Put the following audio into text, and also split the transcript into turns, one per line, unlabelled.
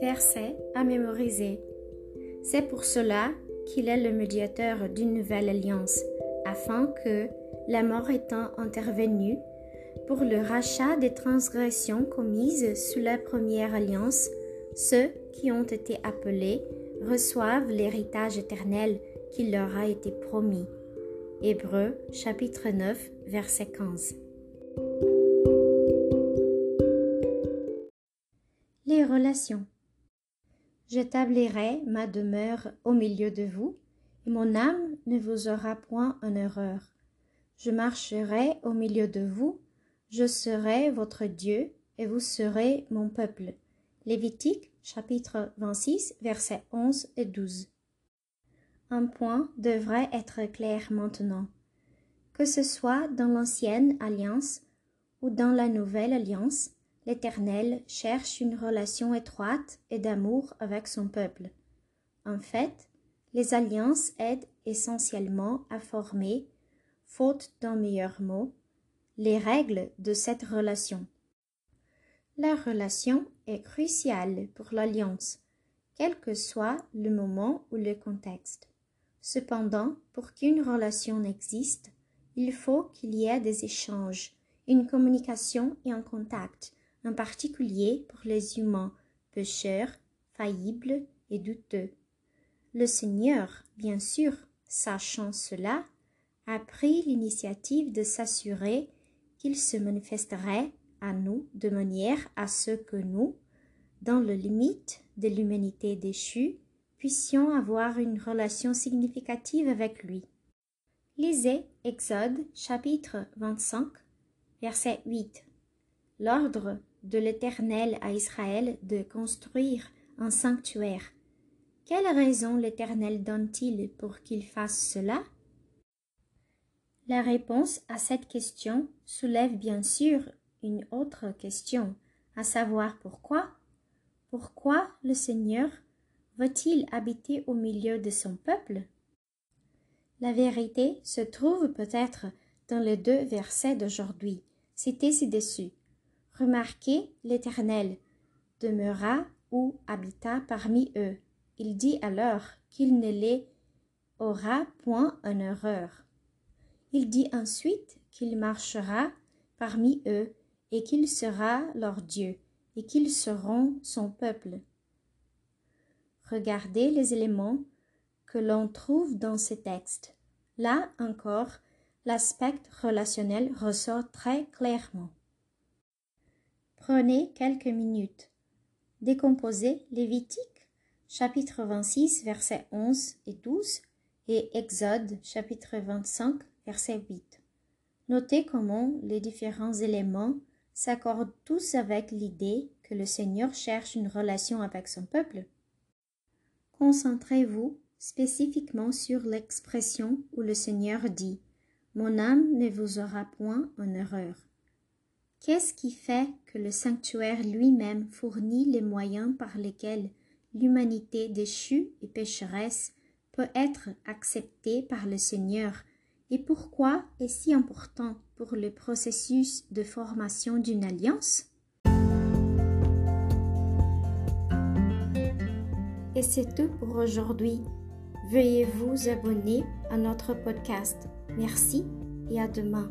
Verset à mémoriser. C'est pour cela qu'il est le médiateur d'une nouvelle alliance, afin que, la mort étant intervenue, pour le rachat des transgressions commises sous la première alliance, ceux qui ont été appelés reçoivent l'héritage éternel qui leur a été promis. Hébreux chapitre 9 verset 15. Les relations. J'établirai ma demeure au milieu de vous, et mon âme ne vous aura point en erreur. Je marcherai au milieu de vous, je serai votre Dieu, et vous serez mon peuple. Lévitique chapitre 26 versets 11 et 12. Un point devrait être clair maintenant. Que ce soit dans l'ancienne alliance ou dans la nouvelle alliance, l'Éternel cherche une relation étroite et d'amour avec son peuple. En fait, les alliances aident essentiellement à former, faute d'un meilleur mot, les règles de cette relation. La relation est cruciale pour l'alliance, quel que soit le moment ou le contexte. Cependant, pour qu'une relation existe, il faut qu'il y ait des échanges, une communication et un contact en particulier pour les humains pécheurs, faillibles et douteux. Le Seigneur, bien sûr, sachant cela, a pris l'initiative de s'assurer qu'il se manifesterait à nous de manière à ce que nous, dans le limite de l'humanité déchue, puissions avoir une relation significative avec lui. Lisez Exode chapitre 25, verset 8. L'ordre de l'Éternel à Israël de construire un sanctuaire. Quelle raison l'Éternel donne-t-il pour qu'il fasse cela? La réponse à cette question soulève bien sûr une autre question, à savoir pourquoi? Pourquoi le Seigneur veut-il habiter au milieu de son peuple? La vérité se trouve peut-être dans les deux versets d'aujourd'hui, cités ci-dessus. Remarquez l'Éternel demeura ou habita parmi eux. Il dit alors qu'il ne les aura point en erreur. Il dit ensuite qu'il marchera parmi eux et qu'il sera leur Dieu et qu'ils seront son peuple. Regardez les éléments que l'on trouve dans ces textes. Là encore, l'aspect relationnel ressort très clairement. Prenez quelques minutes. Décomposez Lévitique, chapitre 26, versets 11 et 12, et Exode, chapitre 25, verset 8. Notez comment les différents éléments s'accordent tous avec l'idée que le Seigneur cherche une relation avec son peuple. Concentrez-vous spécifiquement sur l'expression où le Seigneur dit Mon âme ne vous aura point en erreur. Qu'est-ce qui fait que le sanctuaire lui-même fournit les moyens par lesquels l'humanité déchue et pécheresse peut être acceptée par le Seigneur? Et pourquoi est si important pour le processus de formation d'une alliance? Et c'est tout pour aujourd'hui. Veuillez vous abonner à notre podcast. Merci et à demain.